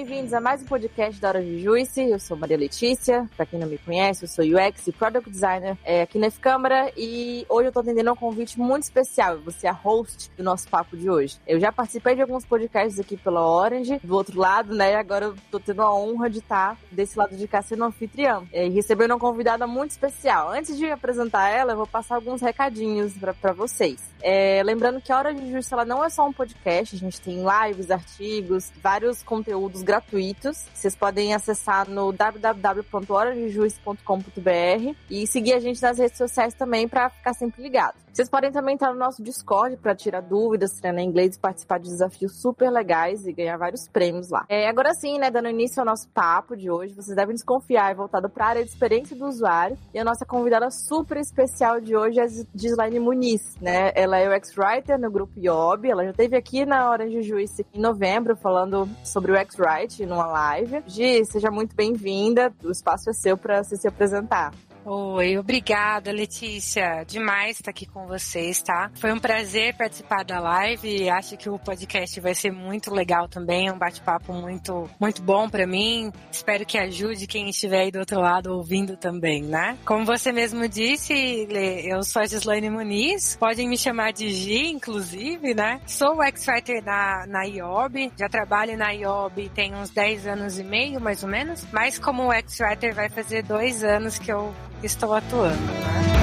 bem-vindos a mais um podcast da Hora de Juice. Eu sou Maria Letícia, pra quem não me conhece, eu sou UX e Product Designer é, aqui na F-Câmara e hoje eu tô atendendo um convite muito especial. Você é a host do nosso papo de hoje. Eu já participei de alguns podcasts aqui pela Orange, do outro lado, né? E agora eu tô tendo a honra de estar desse lado de cá sendo anfitriã é, e recebendo uma convidada muito especial. Antes de apresentar ela, eu vou passar alguns recadinhos para vocês. É, lembrando que a Hora de Justiça ela não é só um podcast, a gente tem lives, artigos, vários conteúdos gratuitos. Vocês podem acessar no www.horadejuice.com.br e seguir a gente nas redes sociais também para ficar sempre ligado. Vocês podem também estar no nosso Discord para tirar dúvidas, treinar inglês e participar de desafios super legais e ganhar vários prêmios lá. É, agora sim, né, dando início ao nosso papo de hoje, vocês devem desconfiar, é voltado para a área de experiência do usuário. E a nossa convidada super especial de hoje é Gislaine Muniz, né? Ela é UX Writer no grupo IOB, ela já esteve aqui na Orange Juice em novembro falando sobre o UX Write numa live. Gi, seja muito bem-vinda, o espaço é seu para se apresentar. Oi, obrigada, Letícia. Demais estar aqui com vocês, tá? Foi um prazer participar da live. Acho que o podcast vai ser muito legal também, um bate-papo muito, muito bom para mim. Espero que ajude quem estiver aí do outro lado ouvindo também, né? Como você mesmo disse, eu sou a Gislaine Muniz. Podem me chamar de Gi, inclusive, né? Sou o X-Fighter na, na IOB. Já trabalho na IOB tem uns 10 anos e meio, mais ou menos. Mas como X-Writer vai fazer dois anos que eu estou atuando. Né?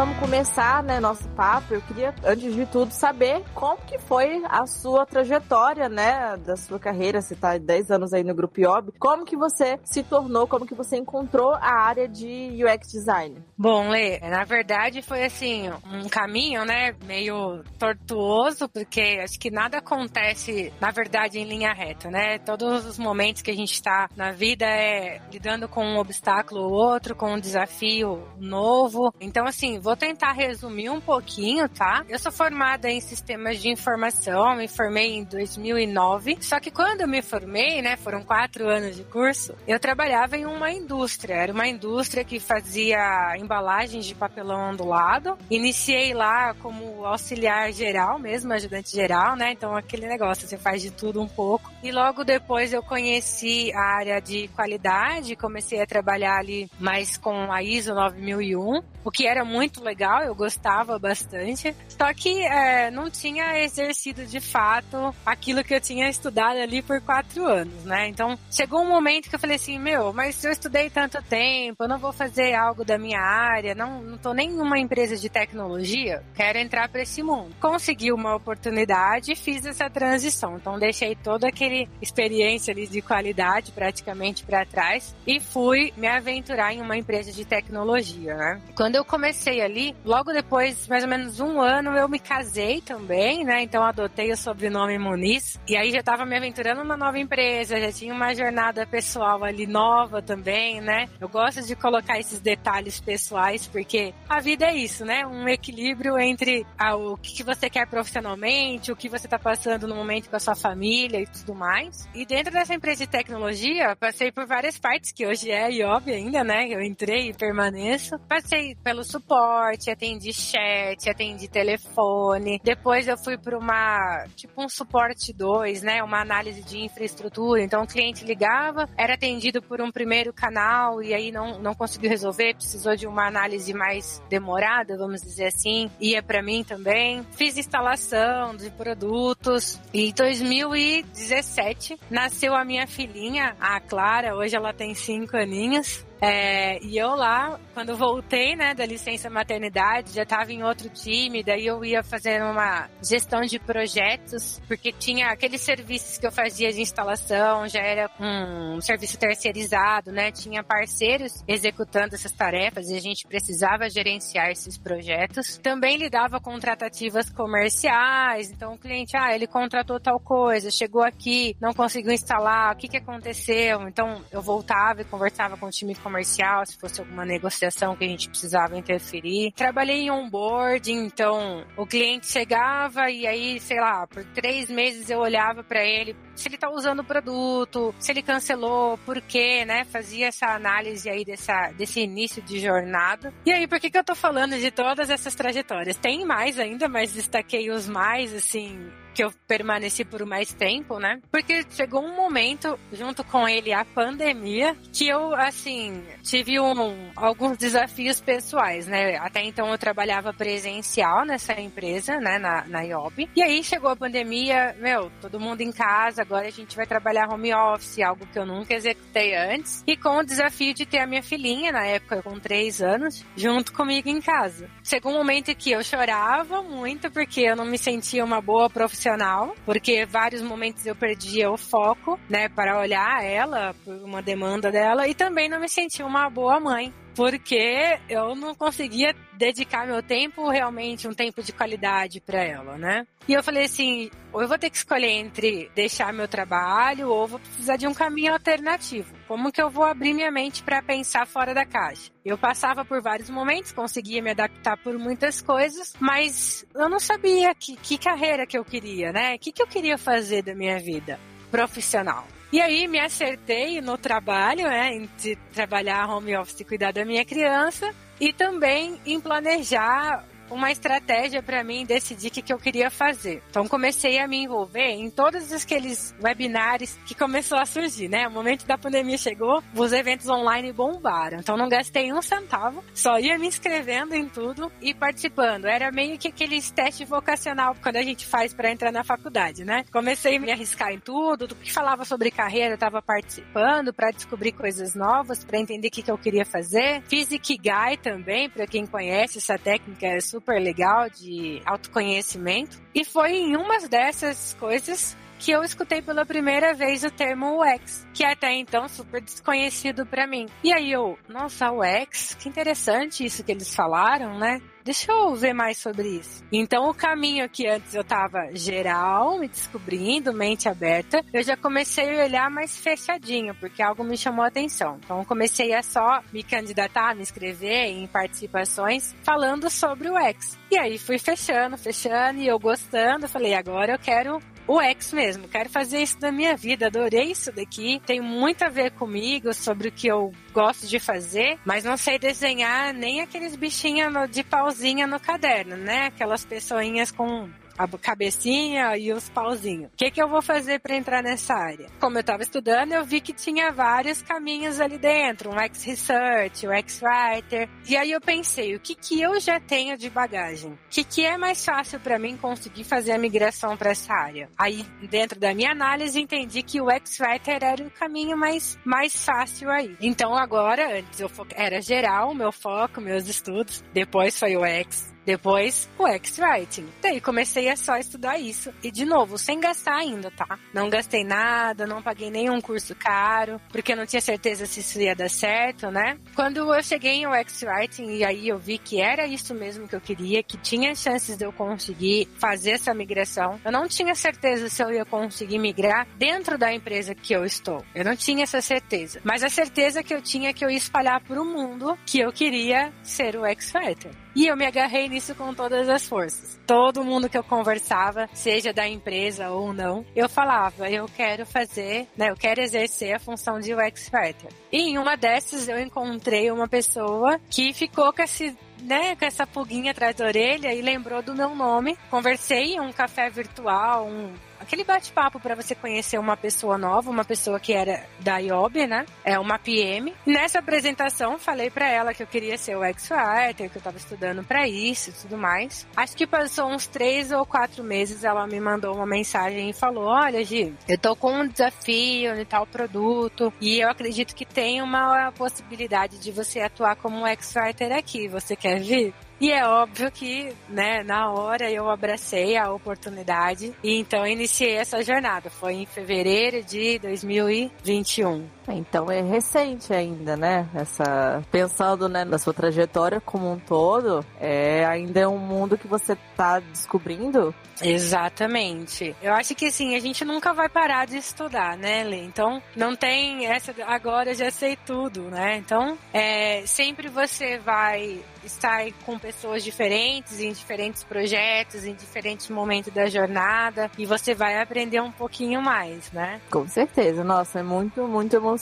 Vamos começar, né, nosso papo. Eu queria, antes de tudo, saber como que foi a sua trajetória, né, da sua carreira. Você tá 10 anos aí no Grupo IOB. Como que você se tornou, como que você encontrou a área de UX Design? Bom, Lê, na verdade foi assim, um caminho, né, meio tortuoso, porque acho que nada acontece, na verdade, em linha reta, né? Todos os momentos que a gente está na vida é lidando com um obstáculo ou outro, com um desafio novo. Então, assim, vou tentar resumir um pouquinho, tá? Eu sou formada em sistemas de informação, me formei em 2009. Só que quando eu me formei, né, foram quatro anos de curso, eu trabalhava em uma indústria. Era uma indústria que fazia embalagens de papelão ondulado. Iniciei lá como auxiliar geral mesmo, ajudante geral, né? Então aquele negócio, você faz de tudo um pouco. E logo depois eu conheci a área de qualidade, comecei a trabalhar ali mais com a ISO 9001, o que era muito muito legal, eu gostava bastante. Só que é, não tinha exercido de fato aquilo que eu tinha estudado ali por quatro anos, né? Então chegou um momento que eu falei assim: meu, mas eu estudei tanto tempo, eu não vou fazer algo da minha área, não, não tô nem numa empresa de tecnologia, quero entrar para esse mundo. Consegui uma oportunidade e fiz essa transição. Então deixei toda aquele experiência ali de qualidade praticamente para trás e fui me aventurar em uma empresa de tecnologia, né? Quando eu comecei ali, logo depois, mais ou menos um ano, eu me casei também, né? Então adotei o sobrenome Muniz. E aí já tava me aventurando numa nova empresa, já tinha uma jornada pessoal ali nova também, né? Eu gosto de colocar esses detalhes pessoais, porque a vida é isso, né? Um equilíbrio entre ah, o que você quer profissionalmente, o que você tá passando no momento com a sua família e tudo mais. E dentro dessa empresa de tecnologia, passei por várias partes, que hoje é IOB ainda, né? Eu entrei e permaneço. Passei pelo suporte, suporte, atendi chat, atendi telefone. Depois eu fui para uma, tipo um suporte 2, né? Uma análise de infraestrutura. Então o cliente ligava, era atendido por um primeiro canal e aí não, não conseguiu resolver, precisou de uma análise mais demorada, vamos dizer assim. Ia para mim também. Fiz instalação de produtos. E em 2017 nasceu a minha filhinha, a Clara. Hoje ela tem cinco aninhos. É, e eu lá, quando voltei, né, da licença maternidade, já estava em outro time, daí eu ia fazendo uma gestão de projetos, porque tinha aqueles serviços que eu fazia de instalação, já era um serviço terceirizado, né, tinha parceiros executando essas tarefas e a gente precisava gerenciar esses projetos. Também lidava com tratativas comerciais, então o cliente, ah, ele contratou tal coisa, chegou aqui, não conseguiu instalar, o que que aconteceu? Então eu voltava e conversava com o time comercial comercial, se fosse alguma negociação que a gente precisava interferir. Trabalhei em onboarding, então o cliente chegava e aí, sei lá, por três meses eu olhava para ele se ele tá usando o produto, se ele cancelou, por quê, né? Fazia essa análise aí dessa, desse início de jornada. E aí, por que que eu tô falando de todas essas trajetórias? Tem mais ainda, mas destaquei os mais, assim, que eu permaneci por mais tempo, né? Porque chegou um momento, junto com ele, a pandemia, que eu, assim, tive um, alguns desafios pessoais, né? Até então eu trabalhava presencial nessa empresa, né? Na, na IOB. E aí chegou a pandemia, meu, todo mundo em casa, agora a gente vai trabalhar home office, algo que eu nunca executei antes. E com o desafio de ter a minha filhinha, na época com três anos, junto comigo em casa. Chegou um momento que eu chorava muito porque eu não me sentia uma boa profissional profissional, porque vários momentos eu perdia o foco, né, para olhar ela, por uma demanda dela, e também não me sentia uma boa mãe, porque eu não conseguia dedicar meu tempo realmente um tempo de qualidade para ela, né? E eu falei assim, ou eu vou ter que escolher entre deixar meu trabalho ou vou precisar de um caminho alternativo. Como que eu vou abrir minha mente para pensar fora da caixa? Eu passava por vários momentos, conseguia me adaptar por muitas coisas, mas eu não sabia que, que carreira que eu queria, né? O que, que eu queria fazer da minha vida profissional. E aí me acertei no trabalho, né, de trabalhar home office e cuidar da minha criança e também em planejar uma estratégia para mim decidir o que, que eu queria fazer. Então comecei a me envolver em todos aqueles webinars que começou a surgir, né? O momento da pandemia chegou, os eventos online bombaram. Então não gastei um centavo, só ia me inscrevendo em tudo e participando. Era meio que aqueles testes vocacional quando a gente faz para entrar na faculdade, né? Comecei a me arriscar em tudo, do que falava sobre carreira, eu estava participando para descobrir coisas novas, para entender o que, que eu queria fazer. Fiz Ikigai também, para quem conhece essa técnica, é super super legal de autoconhecimento. E foi em uma dessas coisas que eu escutei pela primeira vez o termo UX, que até então super desconhecido para mim. E aí eu, nossa, UX, que interessante isso que eles falaram, né? Deixa eu ver mais sobre isso. Então, o caminho que antes eu tava geral, me descobrindo, mente aberta, eu já comecei a olhar mais fechadinho, porque algo me chamou a atenção. Então, comecei a só me candidatar, me inscrever em participações falando sobre o X. E aí fui fechando, fechando, e eu gostando, falei, agora eu quero o X mesmo. Quero fazer isso na minha vida. Adorei isso daqui. Tem muito a ver comigo sobre o que eu gosto de fazer, mas não sei desenhar nem aqueles bichinhos de pauzinha no caderno, né? Aquelas pessoinhas com a cabecinha e os pauzinhos. O que, que eu vou fazer para entrar nessa área? Como eu estava estudando, eu vi que tinha vários caminhos ali dentro, um X-Research, um X-Writer. E aí eu pensei, o que, que eu já tenho de bagagem? O que, que é mais fácil para mim conseguir fazer a migração para essa área? Aí, dentro da minha análise, entendi que o X-Writer era o caminho mais, mais fácil aí. Então agora, antes eu era geral, meu foco, meus estudos, depois foi o X depois, o X-Writing. Daí comecei a só estudar isso. E de novo, sem gastar ainda, tá? Não gastei nada, não paguei nenhum curso caro, porque eu não tinha certeza se isso ia dar certo, né? Quando eu cheguei em X-Writing e aí eu vi que era isso mesmo que eu queria, que tinha chances de eu conseguir fazer essa migração, eu não tinha certeza se eu ia conseguir migrar dentro da empresa que eu estou. Eu não tinha essa certeza. Mas a certeza que eu tinha é que eu ia espalhar para o mundo que eu queria ser o X-Writer. E eu me agarrei nisso com todas as forças. Todo mundo que eu conversava, seja da empresa ou não, eu falava, eu quero fazer, né, eu quero exercer a função de UX Writer. E em uma dessas eu encontrei uma pessoa que ficou com esse né, com essa pulguinha atrás da orelha e lembrou do meu nome. Conversei em um café virtual, um aquele bate-papo para você conhecer uma pessoa nova, uma pessoa que era da IOB, né? É uma PM. Nessa apresentação, falei para ela que eu queria ser o X-Writer, que eu tava estudando para isso e tudo mais. Acho que passou uns três ou quatro meses, ela me mandou uma mensagem e falou: Olha, Gi, eu tô com um desafio em tal produto e eu acredito que tem uma possibilidade de você atuar como X-Writer aqui. Você quer vir? E é óbvio que, né, na hora eu abracei a oportunidade e então iniciei essa jornada. Foi em fevereiro de 2021. Então é recente ainda, né? Essa pensando né, na sua trajetória como um todo, é ainda é um mundo que você está descobrindo. Exatamente. Eu acho que assim, a gente nunca vai parar de estudar, né, Lê? Então não tem essa agora já sei tudo, né? Então é, sempre você vai estar com pessoas diferentes, em diferentes projetos, em diferentes momentos da jornada, e você vai aprender um pouquinho mais, né? Com certeza, nossa, é muito, muito emocionante,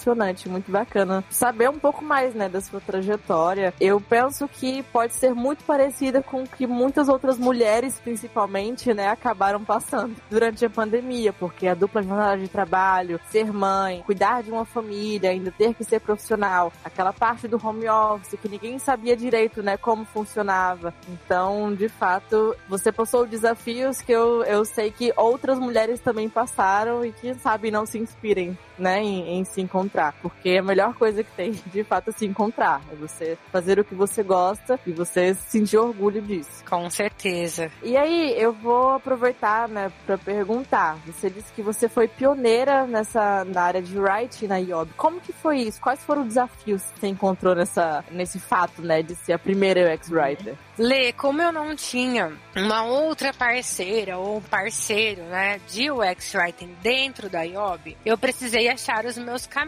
muito bacana saber um pouco mais, né, da sua trajetória. Eu penso que pode ser muito parecida com o que muitas outras mulheres, principalmente, né, acabaram passando durante a pandemia, porque a dupla jornada de trabalho, ser mãe, cuidar de uma família, ainda ter que ser profissional, aquela parte do home office que ninguém sabia direito, né, como funcionava. Então, de fato, você passou desafios que eu, eu sei que outras mulheres também passaram e que, sabe, não se inspirem, né, em, em se encontrar. Porque a melhor coisa que tem, de fato, é se encontrar. É você fazer o que você gosta e você sentir orgulho disso. Com certeza. E aí, eu vou aproveitar, né, para perguntar. Você disse que você foi pioneira nessa na área de writing na IOB. Como que foi isso? Quais foram os desafios que você encontrou nessa, nesse fato, né, de ser a primeira UX writer? Lê, como eu não tinha uma outra parceira ou parceiro, né, de UX Writing dentro da IOB, eu precisei achar os meus caminhos.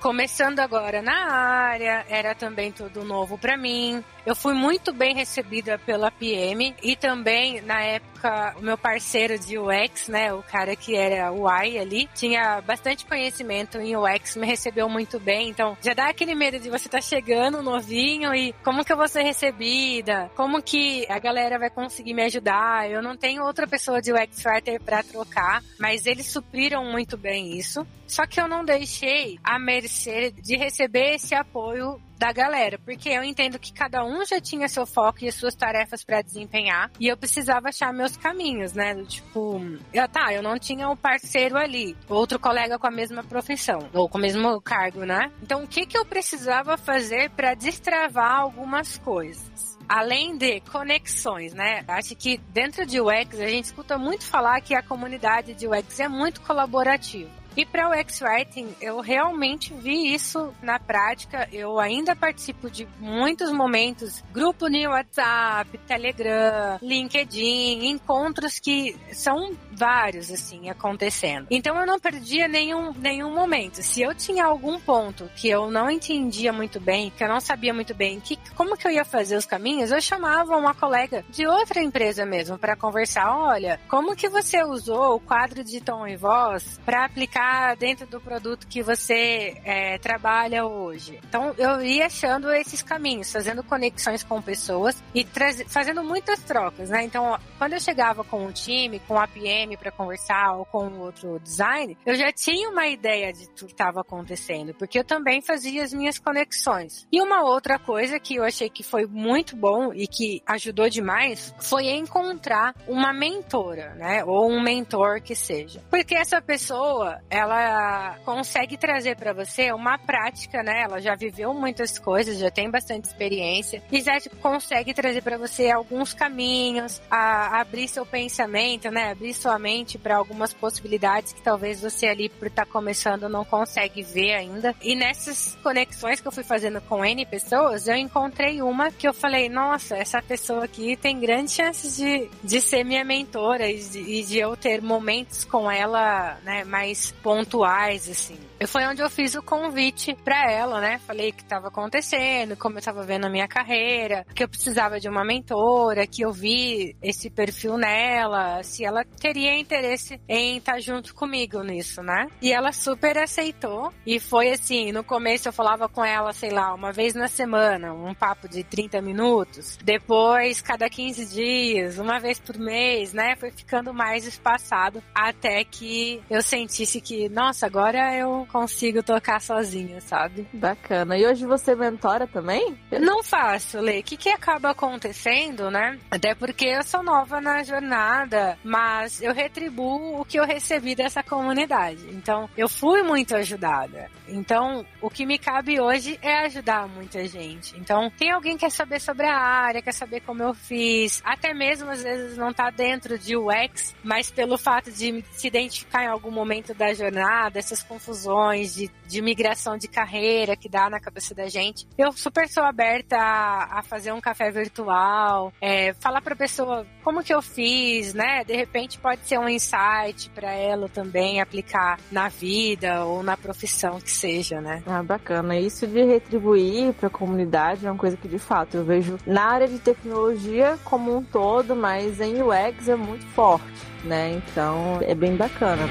Começando agora na área, era também tudo novo para mim. Eu fui muito bem recebida pela PM e também, na época, o meu parceiro de UX, né, o cara que era o UI ali, tinha bastante conhecimento em UX, me recebeu muito bem. Então, já dá aquele medo de você estar tá chegando novinho e como que eu vou ser recebida? Como que a galera vai conseguir me ajudar? Eu não tenho outra pessoa de UX Writer para trocar, mas eles supriram muito bem isso. Só que eu não deixei a mercê de receber esse apoio da galera, porque eu entendo que cada um já tinha seu foco e as suas tarefas para desempenhar e eu precisava achar meus caminhos, né? Tipo, eu, tá, eu não tinha um parceiro ali, outro colega com a mesma profissão ou com o mesmo cargo, né? Então, o que que eu precisava fazer para destravar algumas coisas? além de conexões, né? Acho que dentro de UX a gente escuta muito falar que a comunidade de UX é muito colaborativa. E para o X-Writing, eu realmente vi isso na prática. Eu ainda participo de muitos momentos, grupo no WhatsApp, Telegram, LinkedIn, encontros que são vários, assim, acontecendo. Então eu não perdia nenhum, nenhum momento. Se eu tinha algum ponto que eu não entendia muito bem, que eu não sabia muito bem que, como que eu ia fazer os caminhos, eu chamava uma colega de outra empresa mesmo para conversar. Olha, como que você usou o quadro de tom e voz para aplicar dentro do produto que você é, trabalha hoje. Então eu ia achando esses caminhos, fazendo conexões com pessoas e fazendo muitas trocas, né? Então quando eu chegava com o time, com a PM para conversar ou com outro design, eu já tinha uma ideia de tudo que estava acontecendo, porque eu também fazia as minhas conexões. E uma outra coisa que eu achei que foi muito bom e que ajudou demais foi encontrar uma mentora, né? Ou um mentor que seja. Porque essa pessoa, ela consegue trazer para você uma prática, né? Ela já viveu muitas coisas, já tem bastante experiência e já consegue trazer para você alguns caminhos, a, abrir seu pensamento, né? Abrir sua mente para algumas possibilidades que talvez você ali por estar tá começando não consegue ver ainda. E nessas conexões que eu fui fazendo com N pessoas, eu encontrei uma que eu falei, nossa, essa pessoa aqui tem grandes chances de, de ser minha mentora e de, e de eu ter momentos com ela, né, mais pontuais, assim. Foi onde eu fiz o convite para ela, né? Falei que estava acontecendo, como eu estava vendo a minha carreira, que eu precisava de uma mentora, que eu vi esse perfil nela, se ela teria interesse em estar tá junto comigo nisso, né? E ela super aceitou. E foi assim, no começo eu falava com ela, sei lá, uma vez na semana, um papo de 30 minutos. Depois, cada 15 dias, uma vez por mês, né? Foi ficando mais espaçado até que eu sentisse que que, nossa, agora eu consigo tocar sozinha, sabe? Bacana. E hoje você mentora também? Não faço, Lê. O que, que acaba acontecendo, né? Até porque eu sou nova na jornada, mas eu retribuo o que eu recebi dessa comunidade. Então, eu fui muito ajudada. Então, o que me cabe hoje é ajudar muita gente. Então, tem alguém que quer saber sobre a área, quer saber como eu fiz, até mesmo às vezes não tá dentro de UX, mas pelo fato de se identificar em algum momento da jornada, essas confusões de, de migração de carreira que dá na cabeça da gente, eu super sou aberta a, a fazer um café virtual, é, falar pra pessoa como que eu fiz, né? De repente pode ser um insight para ela também aplicar na vida ou na profissão que seja, né? Ah, bacana. Isso de retribuir para a comunidade é uma coisa que de fato eu vejo na área de tecnologia como um todo, mas em UX é muito forte, né? Então é bem bacana.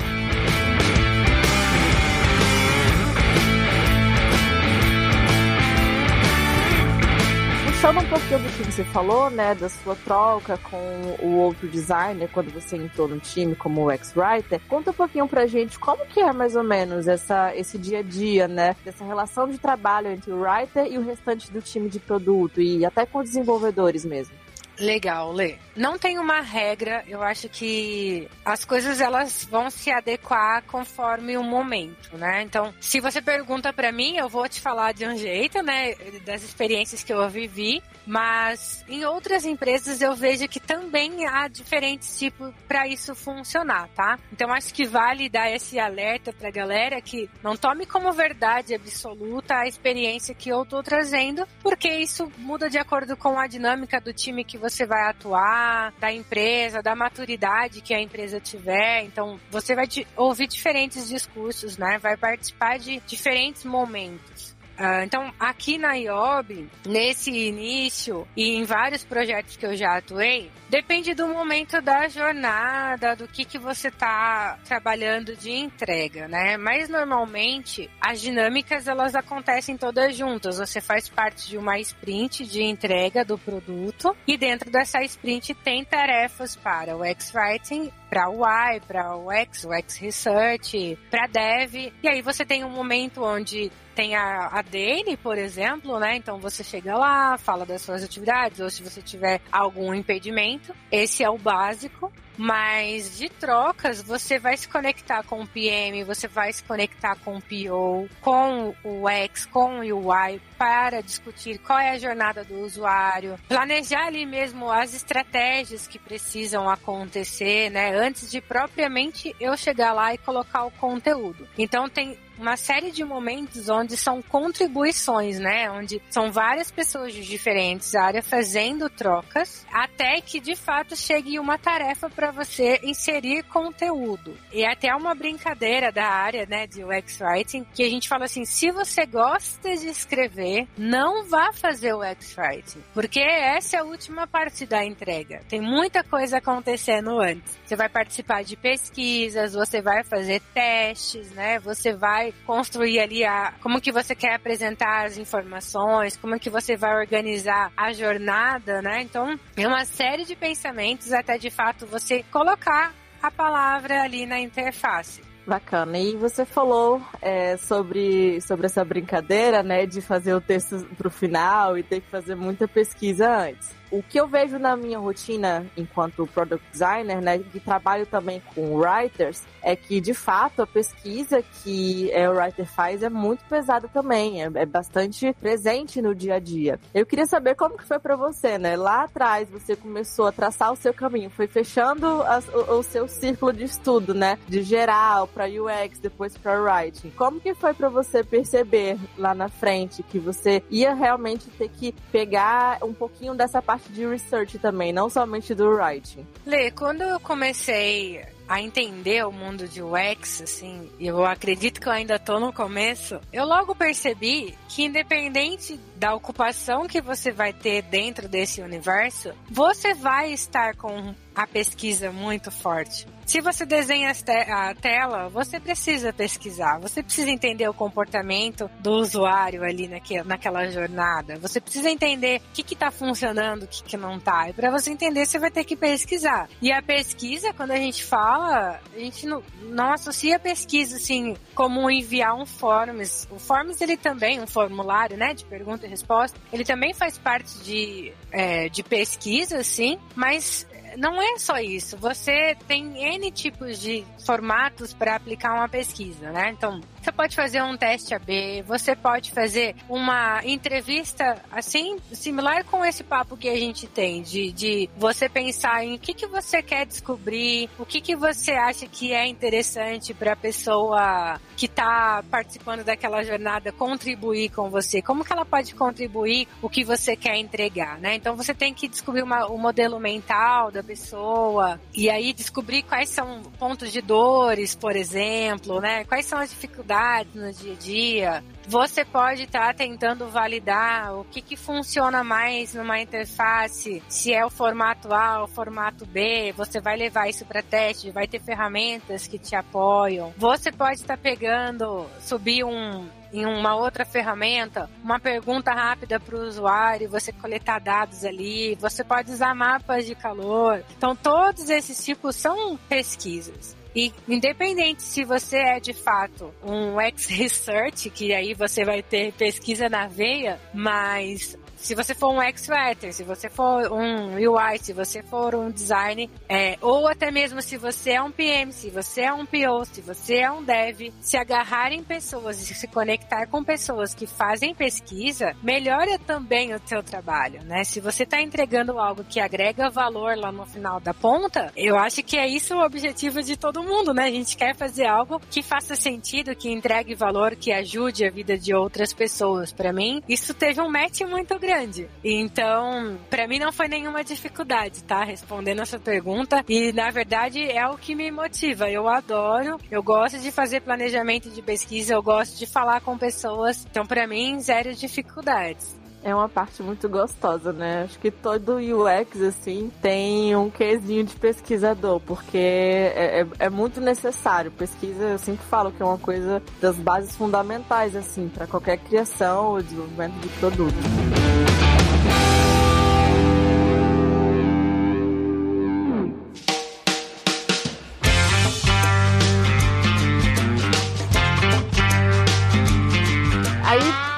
Puxando um pouquinho do que você falou, né, da sua troca com o outro designer quando você entrou no time como ex-writer, conta um pouquinho pra gente como que é mais ou menos essa, esse dia a dia, né, dessa relação de trabalho entre o writer e o restante do time de produto e até com os desenvolvedores mesmo. Legal, Lê. Não tem uma regra, eu acho que as coisas elas vão se adequar conforme o momento, né? Então, se você pergunta para mim, eu vou te falar de um jeito, né, das experiências que eu vivi, mas em outras empresas eu vejo que também há diferentes tipos para isso funcionar, tá? Então, acho que vale dar esse alerta pra galera que não tome como verdade absoluta a experiência que eu tô trazendo, porque isso muda de acordo com a dinâmica do time que você vai atuar, da empresa, da maturidade que a empresa tiver. Então, você vai ouvir diferentes discursos, né? Vai participar de diferentes momentos. Uh, então, aqui na IOB, nesse início e em vários projetos que eu já atuei, depende do momento da jornada, do que, que você está trabalhando de entrega, né? Mas normalmente as dinâmicas elas acontecem todas juntas. Você faz parte de uma sprint de entrega do produto e dentro dessa sprint tem tarefas para o X-Writing, para o Y, para o X, o X Research, para Dev. E aí você tem um momento onde tem a, a daily, por exemplo, né? Então você chega lá, fala das suas atividades, ou se você tiver algum impedimento. Esse é o básico. Mas de trocas, você vai se conectar com o PM, você vai se conectar com o PO, com o X, com o UI, para discutir qual é a jornada do usuário, planejar ali mesmo as estratégias que precisam acontecer, né? Antes de propriamente eu chegar lá e colocar o conteúdo. Então tem uma série de momentos onde são contribuições, né? Onde são várias pessoas de diferentes áreas fazendo trocas, até que de fato chegue uma tarefa para você inserir conteúdo. E até uma brincadeira da área, né, de UX Writing, que a gente fala assim: se você gosta de escrever, não vá fazer o UX Writing, porque essa é a última parte da entrega. Tem muita coisa acontecendo antes. Você vai participar de pesquisas, você vai fazer testes, né? Você vai construir ali a como que você quer apresentar as informações, como que você vai organizar a jornada, né? Então, é uma série de pensamentos até de fato você colocar a palavra ali na interface. Bacana. E você falou é, sobre, sobre essa brincadeira, né, de fazer o texto pro final e ter que fazer muita pesquisa antes o que eu vejo na minha rotina enquanto product designer, né, que trabalho também com writers, é que de fato a pesquisa que é, o writer faz é muito pesada também, é, é, bastante presente no dia a dia. Eu queria saber como que foi para você, né? Lá atrás você começou a traçar o seu caminho, foi fechando as, o, o, seu círculo de estudo, né, de geral para UX, depois para writing. Como que foi para você perceber lá na frente que você ia realmente ter que pegar um pouquinho dessa parte de research também, não somente do writing. Lê, quando eu comecei a entender o mundo de UX, assim, eu acredito que eu ainda tô no começo, eu logo percebi que independente da ocupação que você vai ter dentro desse universo, você vai estar com a pesquisa muito forte. Se você desenha a tela, você precisa pesquisar, você precisa entender o comportamento do usuário ali naquela jornada, você precisa entender o que está funcionando, o que, que não está. E para você entender, você vai ter que pesquisar. E a pesquisa, quando a gente fala, a gente não, não associa a pesquisa assim como enviar um forms. O forms ele também, um formulário, né, de pergunta e resposta, ele também faz parte de, é, de pesquisa, sim, mas não é só isso. Você tem N tipos de formatos para aplicar uma pesquisa, né? Então, você pode fazer um teste AB, você pode fazer uma entrevista assim, similar com esse papo que a gente tem, de, de você pensar em o que, que você quer descobrir, o que, que você acha que é interessante para a pessoa que está participando daquela jornada contribuir com você, como que ela pode contribuir o que você quer entregar, né? Então você tem que descobrir uma, o modelo mental da pessoa e aí descobrir quais são pontos de dores, por exemplo, né? Quais são as dificuldades no dia a dia. Você pode estar tá tentando validar o que, que funciona mais numa interface, se é o formato A ou formato B. Você vai levar isso para teste, vai ter ferramentas que te apoiam. Você pode estar tá pegando, subir um em uma outra ferramenta, uma pergunta rápida para o usuário, você coletar dados ali, você pode usar mapas de calor. Então, todos esses tipos são pesquisas. E independente se você é de fato um ex-research, que aí você vai ter pesquisa na veia, mas se você for um ex-writer, se você for um UI, se você for um design, é, ou até mesmo se você é um PM, se você é um PO, se você é um dev, se agarrar em pessoas e se conectar com pessoas que fazem pesquisa, melhora também o seu trabalho, né? Se você está entregando algo que agrega valor lá no final da ponta, eu acho que é isso o objetivo de todo mundo, né? A gente quer fazer algo que faça sentido, que entregue valor, que ajude a vida de outras pessoas. Para mim, isso teve um match muito grande grande. Então, para mim não foi nenhuma dificuldade, tá? Respondendo essa pergunta. E na verdade é o que me motiva. Eu adoro, eu gosto de fazer planejamento de pesquisa, eu gosto de falar com pessoas. Então, para mim, zero dificuldades é uma parte muito gostosa, né? Acho que todo UX, assim, tem um quesinho de pesquisador, porque é, é, é muito necessário. Pesquisa, eu sempre falo que é uma coisa das bases fundamentais, assim, para qualquer criação ou desenvolvimento de produto.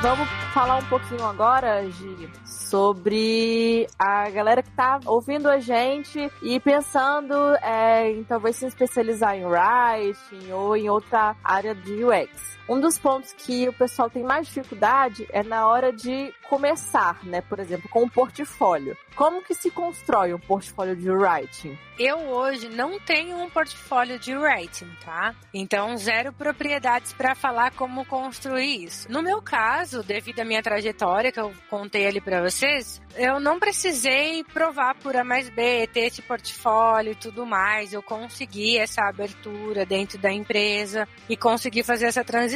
Vamos falar um pouquinho agora, Gi, sobre a galera que tá ouvindo a gente e pensando é, em talvez se especializar em writing ou em outra área de UX. Um dos pontos que o pessoal tem mais dificuldade é na hora de começar, né? Por exemplo, com um portfólio. Como que se constrói um portfólio de writing? Eu hoje não tenho um portfólio de writing, tá? Então, zero propriedades para falar como construir isso. No meu caso, devido à minha trajetória que eu contei ali para vocês, eu não precisei provar por A mais B, ter esse portfólio e tudo mais. Eu consegui essa abertura dentro da empresa e consegui fazer essa transição.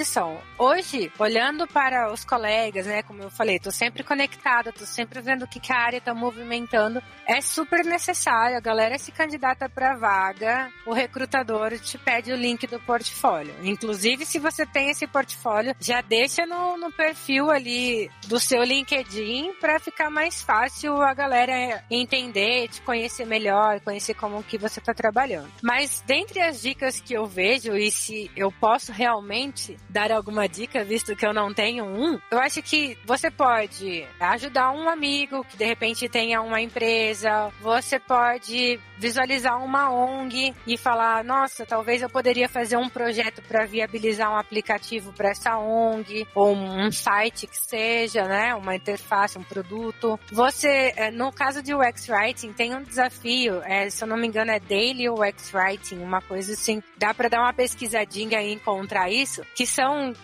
Hoje, olhando para os colegas, né, como eu falei, tô sempre conectada, tô sempre vendo o que, que a área tá movimentando. É super necessário, a galera se candidata para vaga, o recrutador te pede o link do portfólio. Inclusive, se você tem esse portfólio, já deixa no, no perfil ali do seu LinkedIn para ficar mais fácil a galera entender, te conhecer melhor, conhecer como que você está trabalhando. Mas dentre as dicas que eu vejo e se eu posso realmente dar alguma dica, visto que eu não tenho um, eu acho que você pode ajudar um amigo que de repente tenha uma empresa, você pode visualizar uma ONG e falar, nossa, talvez eu poderia fazer um projeto para viabilizar um aplicativo para essa ONG ou um site que seja, né, uma interface, um produto. Você, é, no caso de UX Writing, tem um desafio, é, se eu não me engano, é Daily UX Writing, uma coisa assim. Dá para dar uma pesquisadinha e encontrar isso, que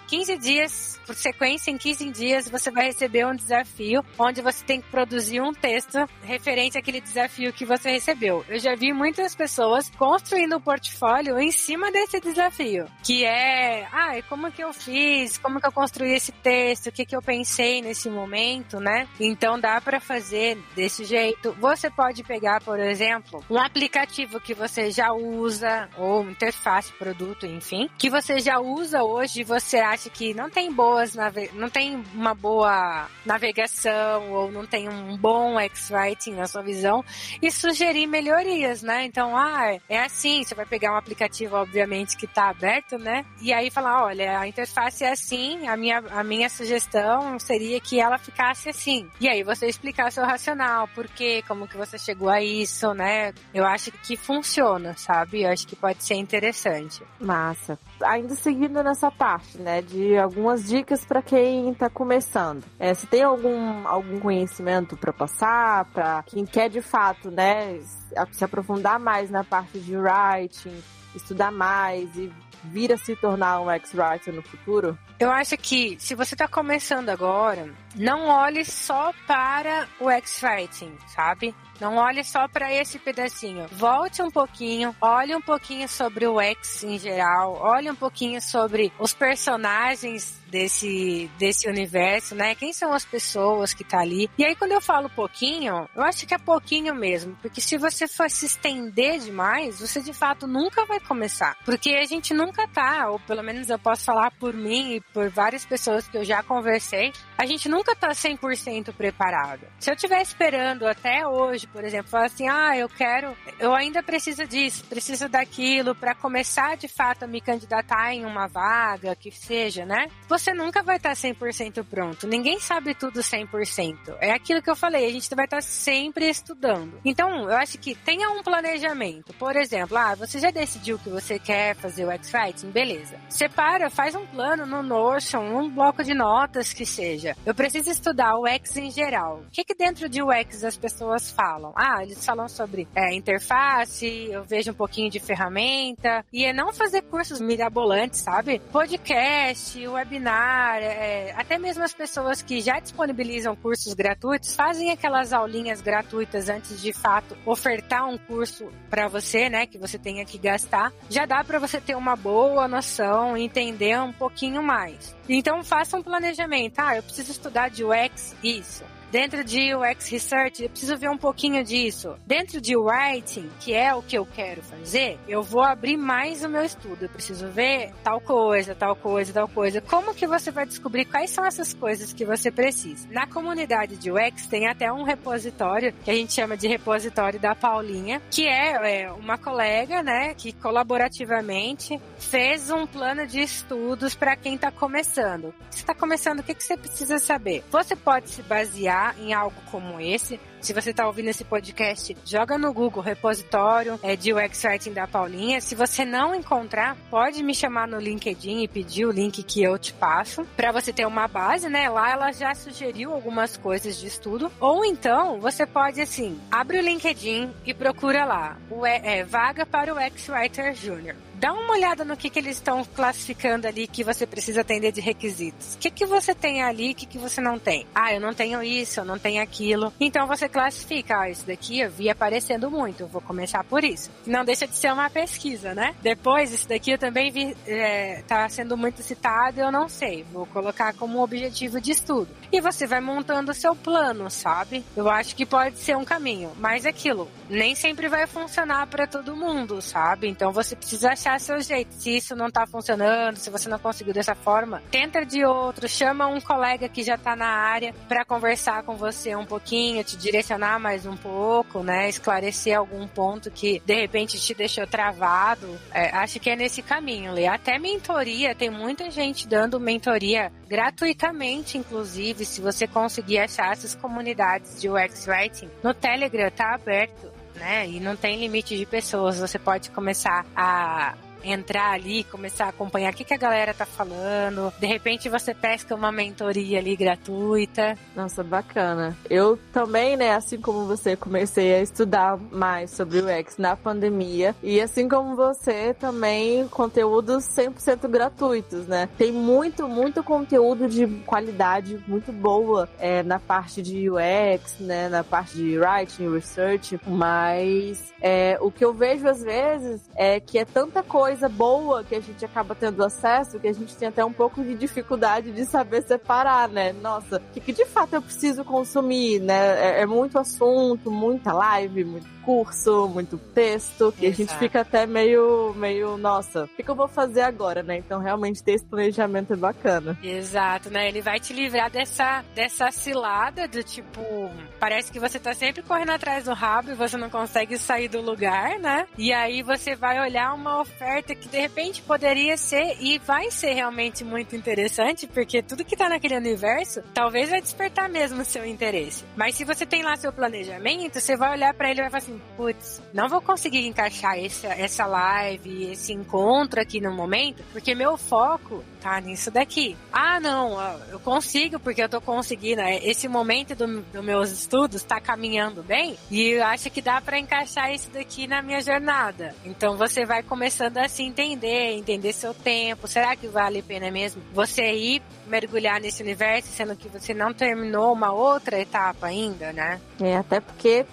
15 dias, por sequência, em 15 dias você vai receber um desafio onde você tem que produzir um texto referente àquele desafio que você recebeu. Eu já vi muitas pessoas construindo um portfólio em cima desse desafio, que é, ah, como que eu fiz, como que eu construí esse texto, o que que eu pensei nesse momento, né? Então dá para fazer desse jeito. Você pode pegar, por exemplo, um aplicativo que você já usa ou interface, produto, enfim, que você já usa hoje você acha que não tem boas não tem uma boa navegação ou não tem um bom X-Writing na sua visão e sugerir melhorias, né? Então, ah, é assim, você vai pegar um aplicativo, obviamente, que está aberto, né? E aí falar, olha, a interface é assim, a minha, a minha sugestão seria que ela ficasse assim. E aí você explicar seu racional, por quê, como que você chegou a isso, né? Eu acho que funciona, sabe? Eu acho que pode ser interessante. Massa. Ainda seguindo nessa parte, né, de algumas dicas para quem está começando. É, se tem algum, algum conhecimento para passar, para quem quer de fato, né, se aprofundar mais na parte de writing, estudar mais e vir a se tornar um ex-writer no futuro? Eu acho que se você está começando agora, não olhe só para o X-Writing, sabe? Não olhe só para esse pedacinho. Volte um pouquinho, olhe um pouquinho sobre o X em geral, olhe um pouquinho sobre os personagens desse, desse universo, né? Quem são as pessoas que tá ali. E aí, quando eu falo pouquinho, eu acho que é pouquinho mesmo. Porque se você for se estender demais, você de fato nunca vai começar. Porque a gente nunca tá, ou pelo menos eu posso falar por mim e por várias pessoas que eu já conversei, a gente nunca tá 100% preparado. Se eu estiver esperando até hoje, por exemplo, falar assim, ah, eu quero, eu ainda preciso disso, preciso daquilo para começar de fato a me candidatar em uma vaga, que seja, né? Você você nunca vai estar 100% pronto. Ninguém sabe tudo 100%. É aquilo que eu falei, a gente vai estar sempre estudando. Então, eu acho que tenha um planejamento. Por exemplo, ah, você já decidiu que você quer fazer o X-Writing? Beleza. Separa, faz um plano no Notion, um bloco de notas que seja. Eu preciso estudar o X em geral. O que, que dentro de UX as pessoas falam? Ah, eles falam sobre é, interface, eu vejo um pouquinho de ferramenta. E é não fazer cursos mirabolantes, sabe? Podcast, webinar é, até mesmo as pessoas que já disponibilizam cursos gratuitos fazem aquelas aulinhas gratuitas antes de fato ofertar um curso para você, né, que você tenha que gastar. Já dá para você ter uma boa noção, entender um pouquinho mais. Então faça um planejamento. Ah, eu preciso estudar de UX, isso. Dentro de UX Research, eu preciso ver um pouquinho disso. Dentro de Writing, que é o que eu quero fazer, eu vou abrir mais o meu estudo. Eu preciso ver tal coisa, tal coisa, tal coisa. Como que você vai descobrir quais são essas coisas que você precisa? Na comunidade de UX tem até um repositório que a gente chama de repositório da Paulinha, que é, é uma colega, né, que colaborativamente fez um plano de estudos para quem está começando. Você está começando, o que, que você precisa saber? Você pode se basear em algo como esse, se você está ouvindo esse podcast, joga no Google repositório é, de UX Writing da Paulinha. Se você não encontrar, pode me chamar no LinkedIn e pedir o link que eu te passo para você ter uma base, né? Lá ela já sugeriu algumas coisas de estudo. Ou então você pode assim, abre o LinkedIn e procura lá o é, vaga para o UX Writer Júnior dá uma olhada no que, que eles estão classificando ali que você precisa atender de requisitos. O que, que você tem ali, o que, que você não tem? Ah, eu não tenho isso, eu não tenho aquilo. Então você classifica, ah, isso daqui eu vi aparecendo muito, vou começar por isso. Não deixa de ser uma pesquisa, né? Depois, isso daqui eu também vi, é, tá sendo muito citado, eu não sei, vou colocar como objetivo de estudo. E você vai montando o seu plano, sabe? Eu acho que pode ser um caminho, mas é aquilo, nem sempre vai funcionar para todo mundo, sabe? Então você precisa achar seu jeito. Se isso não tá funcionando, se você não conseguiu dessa forma, tenta de outro, chama um colega que já tá na área para conversar com você um pouquinho, te direcionar mais um pouco, né? Esclarecer algum ponto que de repente te deixou travado. É, acho que é nesse caminho, Lê. Até mentoria, tem muita gente dando mentoria gratuitamente, inclusive, se você conseguir achar essas comunidades de UX Writing. No Telegram tá aberto né? E não tem limite de pessoas. Você pode começar a entrar ali, começar a acompanhar o que, que a galera tá falando. De repente você pesca uma mentoria ali gratuita. Nossa, bacana. Eu também, né, assim como você, comecei a estudar mais sobre o X na pandemia. E assim como você, também conteúdos 100% gratuitos, né? Tem muito, muito conteúdo de qualidade muito boa é, na parte de UX, né? Na parte de writing, research, mas é, o que eu vejo às vezes é que é tanta coisa boa que a gente acaba tendo acesso que a gente tem até um pouco de dificuldade de saber separar, né? Nossa, o que, que de fato eu preciso consumir, né? É, é muito assunto, muita live, muito curso, muito texto, e a gente fica até meio, meio, nossa, o que, que, eu vou fazer agora, né? Então realmente ter esse planejamento é bacana. Exato, né? Ele vai te livrar dessa, dessa cilada do tipo, parece que você tá sempre correndo atrás do rabo e você não consegue sair do lugar, né? E aí você vai olhar uma oferta que de repente poderia ser e vai ser realmente muito interessante, porque tudo que tá naquele universo talvez vai despertar mesmo o seu interesse. Mas se você tem lá seu planejamento, você vai olhar para ele e vai falar assim, putz, não vou conseguir encaixar essa, essa live, esse encontro aqui no momento, porque meu foco tá nisso daqui. Ah, não, eu consigo, porque eu tô conseguindo. É, esse momento dos do meus estudos tá caminhando bem e eu acho que dá para encaixar isso daqui na minha jornada. Então você vai começando a se entender, entender seu tempo. Será que vale a pena mesmo você ir mergulhar nesse universo, sendo que você não terminou uma outra etapa ainda, né? É, até porque,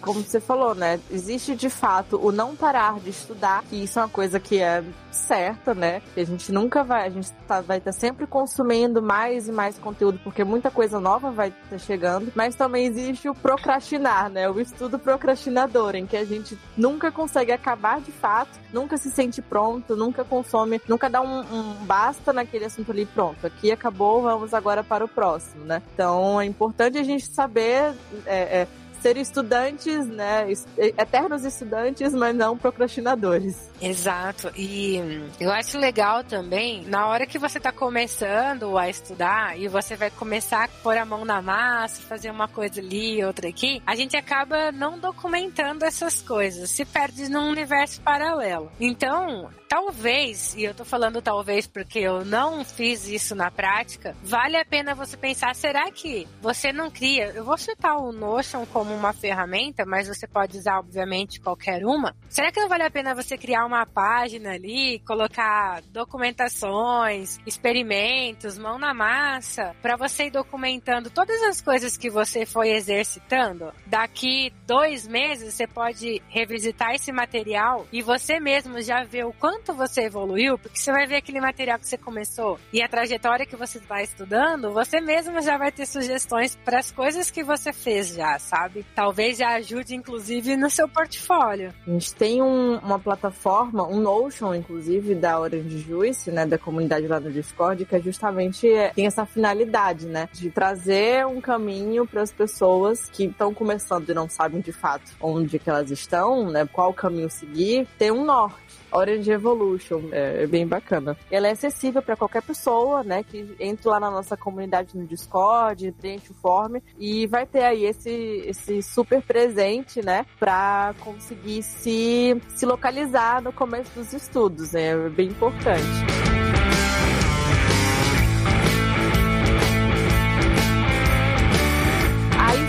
como você falou, né? Existe de fato o não parar de estudar, que isso é uma coisa que é certa, né? Que a gente nunca vai, a gente tá, vai estar tá sempre consumindo mais e mais conteúdo, porque muita coisa nova vai estar tá chegando, mas também existe o procrastinar, né? O estudo procrastinador, em que a gente nunca consegue acabar de fato, nunca se sente pronto, nunca consome, nunca dá um, um basta naquele assunto ali, pronto, aqui acabou, vamos agora para o próximo, né? Então é importante a gente saber é, é, ser estudantes, né? Eternos estudantes, mas não procrastinadores. Exato. E eu acho legal também, na hora que você está começando a estudar e você vai começar a pôr a mão na massa, fazer uma coisa ali, outra aqui, a gente acaba não documentando essas coisas, se perde num universo paralelo. Então, talvez, e eu tô falando talvez porque eu não fiz isso na prática, vale a pena você pensar, será que você não cria? Eu vou citar o Notion como uma ferramenta, mas você pode usar, obviamente, qualquer uma. Será que não vale a pena você criar uma página ali, colocar documentações, experimentos, mão na massa, para você ir documentando todas as coisas que você foi exercitando? Daqui dois meses você pode revisitar esse material e você mesmo já vê o quanto você evoluiu, porque você vai ver aquele material que você começou e a trajetória que você está estudando, você mesmo já vai ter sugestões para as coisas que você fez já, sabe? Talvez já ajude, inclusive, no seu portfólio. A gente tem um, uma plataforma um Notion, inclusive, da Orange Juice, né, da comunidade lá do Discord, que é justamente é, tem essa finalidade, né, de trazer um caminho para as pessoas que estão começando e não sabem de fato onde que elas estão, né, qual caminho seguir, ter um norte. Orange Evolution. É, é bem bacana. Ela é acessível para qualquer pessoa, né? Que entre lá na nossa comunidade no Discord, preenche o form e vai ter aí esse, esse super presente, né? Para conseguir se, se localizar no começo dos estudos. Né? É bem importante.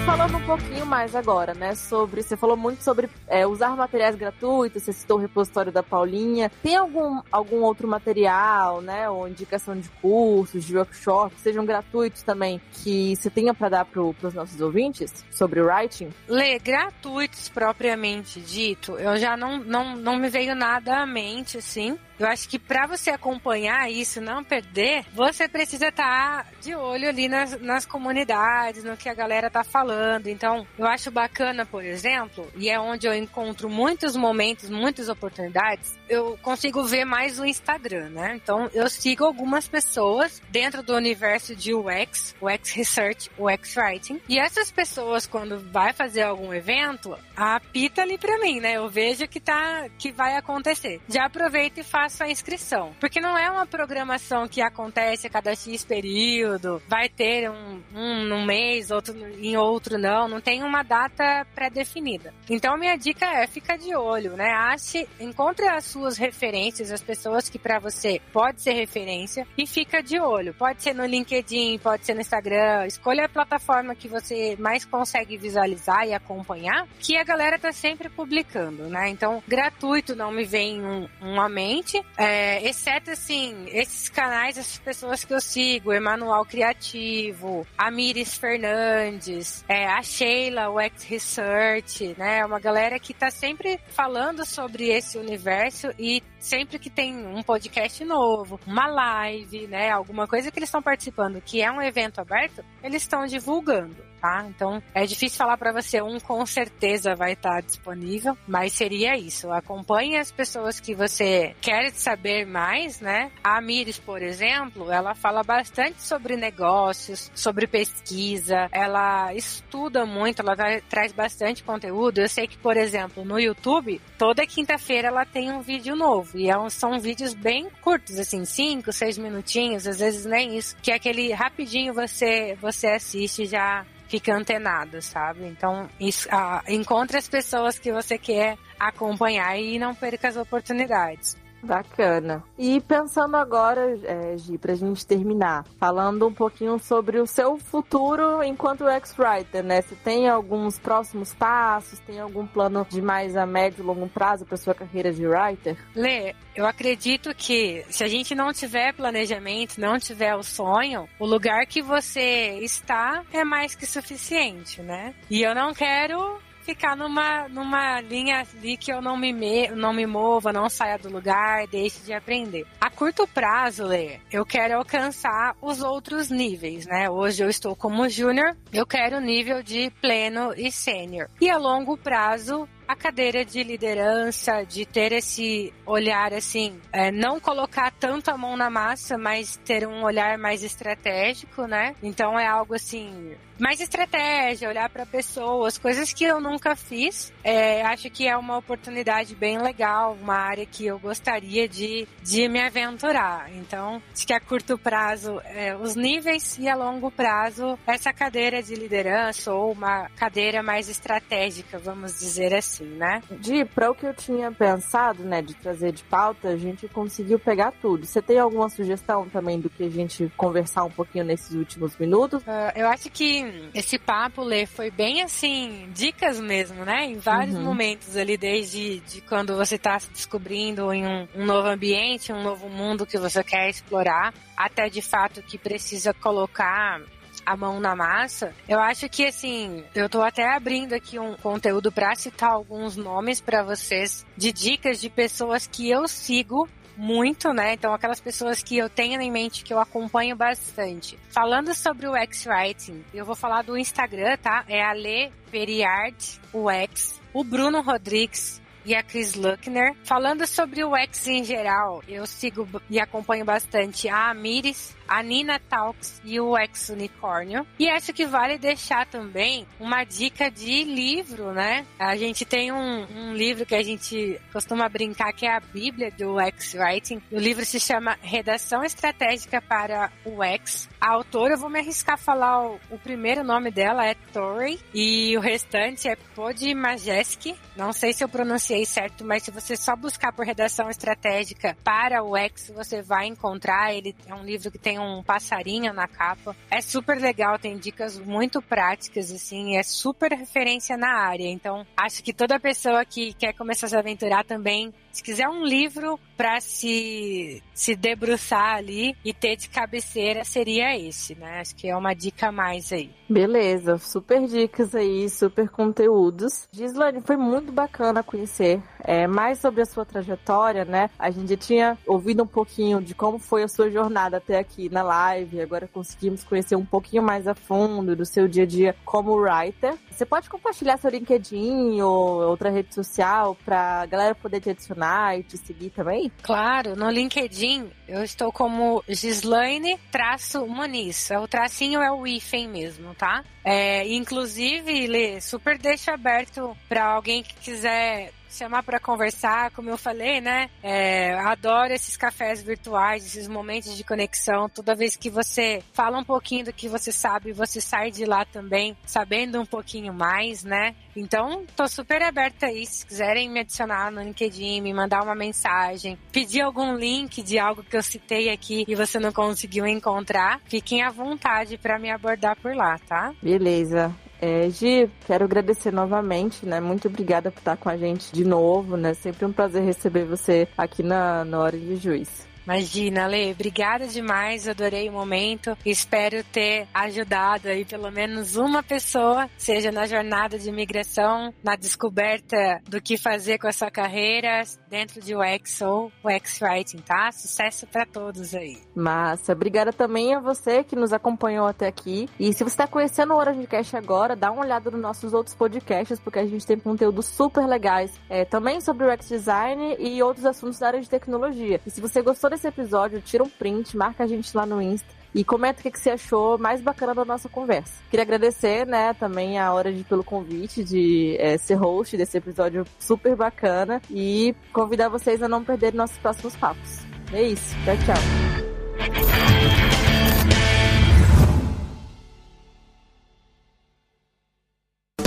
Falando um pouquinho mais agora, né, sobre, você falou muito sobre é, usar materiais gratuitos, você citou o repositório da Paulinha. Tem algum, algum outro material, né, ou indicação de cursos, de workshops, sejam gratuitos também, que você tenha para dar para os nossos ouvintes sobre writing? Lê, gratuitos propriamente dito, eu já não, não, não me veio nada à mente, assim. Eu acho que para você acompanhar isso, não perder, você precisa estar tá de olho ali nas, nas comunidades, no que a galera tá falando. Então, eu acho bacana, por exemplo, e é onde eu encontro muitos momentos, muitas oportunidades, eu consigo ver mais o Instagram, né? Então, eu sigo algumas pessoas dentro do universo de UX, UX Research, UX Writing, e essas pessoas, quando vai fazer algum evento, apita ali para mim, né? Eu vejo que tá, que vai acontecer. Já aproveito e faço sua inscrição. Porque não é uma programação que acontece a cada X período, vai ter um, um num mês, outro em outro não, não tem uma data pré-definida. Então minha dica é fica de olho, né? Ache, encontre as suas referências, as pessoas que para você pode ser referência e fica de olho. Pode ser no LinkedIn, pode ser no Instagram, escolha a plataforma que você mais consegue visualizar e acompanhar, que a galera tá sempre publicando, né? Então, gratuito não me vem um, uma mente, é, exceto assim, esses canais, essas pessoas que eu sigo, Emanuel Criativo, Amires Fernandes, é, a Sheila, o X Research, né? Uma galera que tá sempre falando sobre esse universo e sempre que tem um podcast novo, uma live, né, alguma coisa que eles estão participando, que é um evento aberto, eles estão divulgando tá? Então é difícil falar para você um com certeza vai estar tá disponível, mas seria isso. Acompanhe as pessoas que você quer saber mais, né? A Mires, por exemplo, ela fala bastante sobre negócios, sobre pesquisa, ela estuda muito, ela traz bastante conteúdo. Eu sei que, por exemplo, no YouTube, toda quinta-feira ela tem um vídeo novo e é são vídeos bem curtos, assim, cinco, seis minutinhos, às vezes nem isso, que é aquele rapidinho você você assiste já fica antenado, sabe? Então, isso, ah, encontre as pessoas que você quer acompanhar e não perca as oportunidades. Bacana. E pensando agora, é, Gi, pra gente terminar, falando um pouquinho sobre o seu futuro enquanto ex-writer, né? Você tem alguns próximos passos, tem algum plano de mais a médio e longo prazo para sua carreira de writer? Lê, eu acredito que se a gente não tiver planejamento, não tiver o sonho, o lugar que você está é mais que suficiente, né? E eu não quero ficar numa, numa linha ali que eu não me, me, não me mova, não saia do lugar, deixe de aprender. A curto prazo, Lê, eu quero alcançar os outros níveis, né? Hoje eu estou como júnior, eu quero o nível de pleno e sênior. E a longo prazo, a cadeira de liderança, de ter esse olhar assim, é, não colocar tanto a mão na massa, mas ter um olhar mais estratégico, né? Então é algo assim, mais estratégia, olhar para pessoas, coisas que eu nunca fiz. É, acho que é uma oportunidade bem legal, uma área que eu gostaria de, de me aventurar. Então, acho que a curto prazo, é, os níveis e a longo prazo, essa cadeira de liderança ou uma cadeira mais estratégica, vamos dizer assim né? De, para o que eu tinha pensado, né, de trazer de pauta, a gente conseguiu pegar tudo. Você tem alguma sugestão também do que a gente conversar um pouquinho nesses últimos minutos? Uh, eu acho que esse papo, Lê, foi bem assim, dicas mesmo, né? Em vários uhum. momentos ali, desde de quando você está se descobrindo em um, um novo ambiente, um novo mundo que você quer explorar, até de fato que precisa colocar a mão na massa, eu acho que assim, eu tô até abrindo aqui um conteúdo para citar alguns nomes para vocês de dicas de pessoas que eu sigo muito, né? Então, aquelas pessoas que eu tenho em mente, que eu acompanho bastante. Falando sobre o X-Writing, eu vou falar do Instagram, tá? É a Le Periard, o X. O Bruno Rodrigues, e a Chris Luckner. Falando sobre o X em geral, eu sigo e acompanho bastante a Amiris, a Nina Talks e o Ex Unicórnio. E acho que vale deixar também uma dica de livro, né? A gente tem um, um livro que a gente costuma brincar que é a Bíblia do X Writing. O livro se chama Redação Estratégica para o X. A autora, eu vou me arriscar a falar o, o primeiro nome dela é Tori e o restante é Podmajeski. Não sei se eu pronunciei certo, mas se você só buscar por redação estratégica para o X, você vai encontrar. Ele é um livro que tem um passarinho na capa. É super legal, tem dicas muito práticas, assim, é super referência na área. Então, acho que toda pessoa que quer começar a se aventurar também se quiser um livro para se, se debruçar ali e ter de cabeceira, seria esse, né? Acho que é uma dica a mais aí. Beleza, super dicas aí, super conteúdos. Gislane, foi muito bacana conhecer é, mais sobre a sua trajetória, né? A gente já tinha ouvido um pouquinho de como foi a sua jornada até aqui na live, agora conseguimos conhecer um pouquinho mais a fundo do seu dia a dia como writer. Você pode compartilhar seu LinkedIn ou outra rede social para a galera poder te adicionar e te seguir também? Claro, no LinkedIn eu estou como Gislaine traço Muniz. O tracinho é o hífen mesmo, tá? É, inclusive, Lê, super deixa aberto para alguém que quiser chamar para conversar, como eu falei, né? É, adoro esses cafés virtuais, esses momentos de conexão. Toda vez que você fala um pouquinho do que você sabe, você sai de lá também sabendo um pouquinho mais, né? Então, tô super aberta aí. Se quiserem me adicionar no LinkedIn, me mandar uma mensagem, pedir algum link de algo que eu citei aqui e você não conseguiu encontrar, fiquem à vontade para me abordar por lá, tá? Beleza. É, Gi, quero agradecer novamente, né? Muito obrigada por estar com a gente de novo, né? Sempre um prazer receber você aqui na, na Hora de Juiz. Imagina, Lê, obrigada demais, adorei o momento. Espero ter ajudado aí pelo menos uma pessoa, seja na jornada de imigração, na descoberta do que fazer com a sua carreira dentro de UX ou UX Writing, tá? Sucesso para todos aí. Massa, obrigada também a você que nos acompanhou até aqui. E se você está conhecendo o Hora de Cast agora, dá uma olhada nos nossos outros podcasts, porque a gente tem conteúdos super legais é, também sobre UX Design e outros assuntos da área de tecnologia. E se você gostou desse episódio, tira um print, marca a gente lá no Insta e comenta o que, você achou mais bacana da nossa conversa. Queria agradecer, né, também a hora de pelo convite de é, ser host desse episódio super bacana e convidar vocês a não perderem nossos próximos papos. É isso. Tchau, tchau.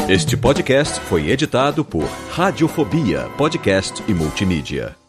Este podcast foi editado por Radiofobia, podcast e multimídia.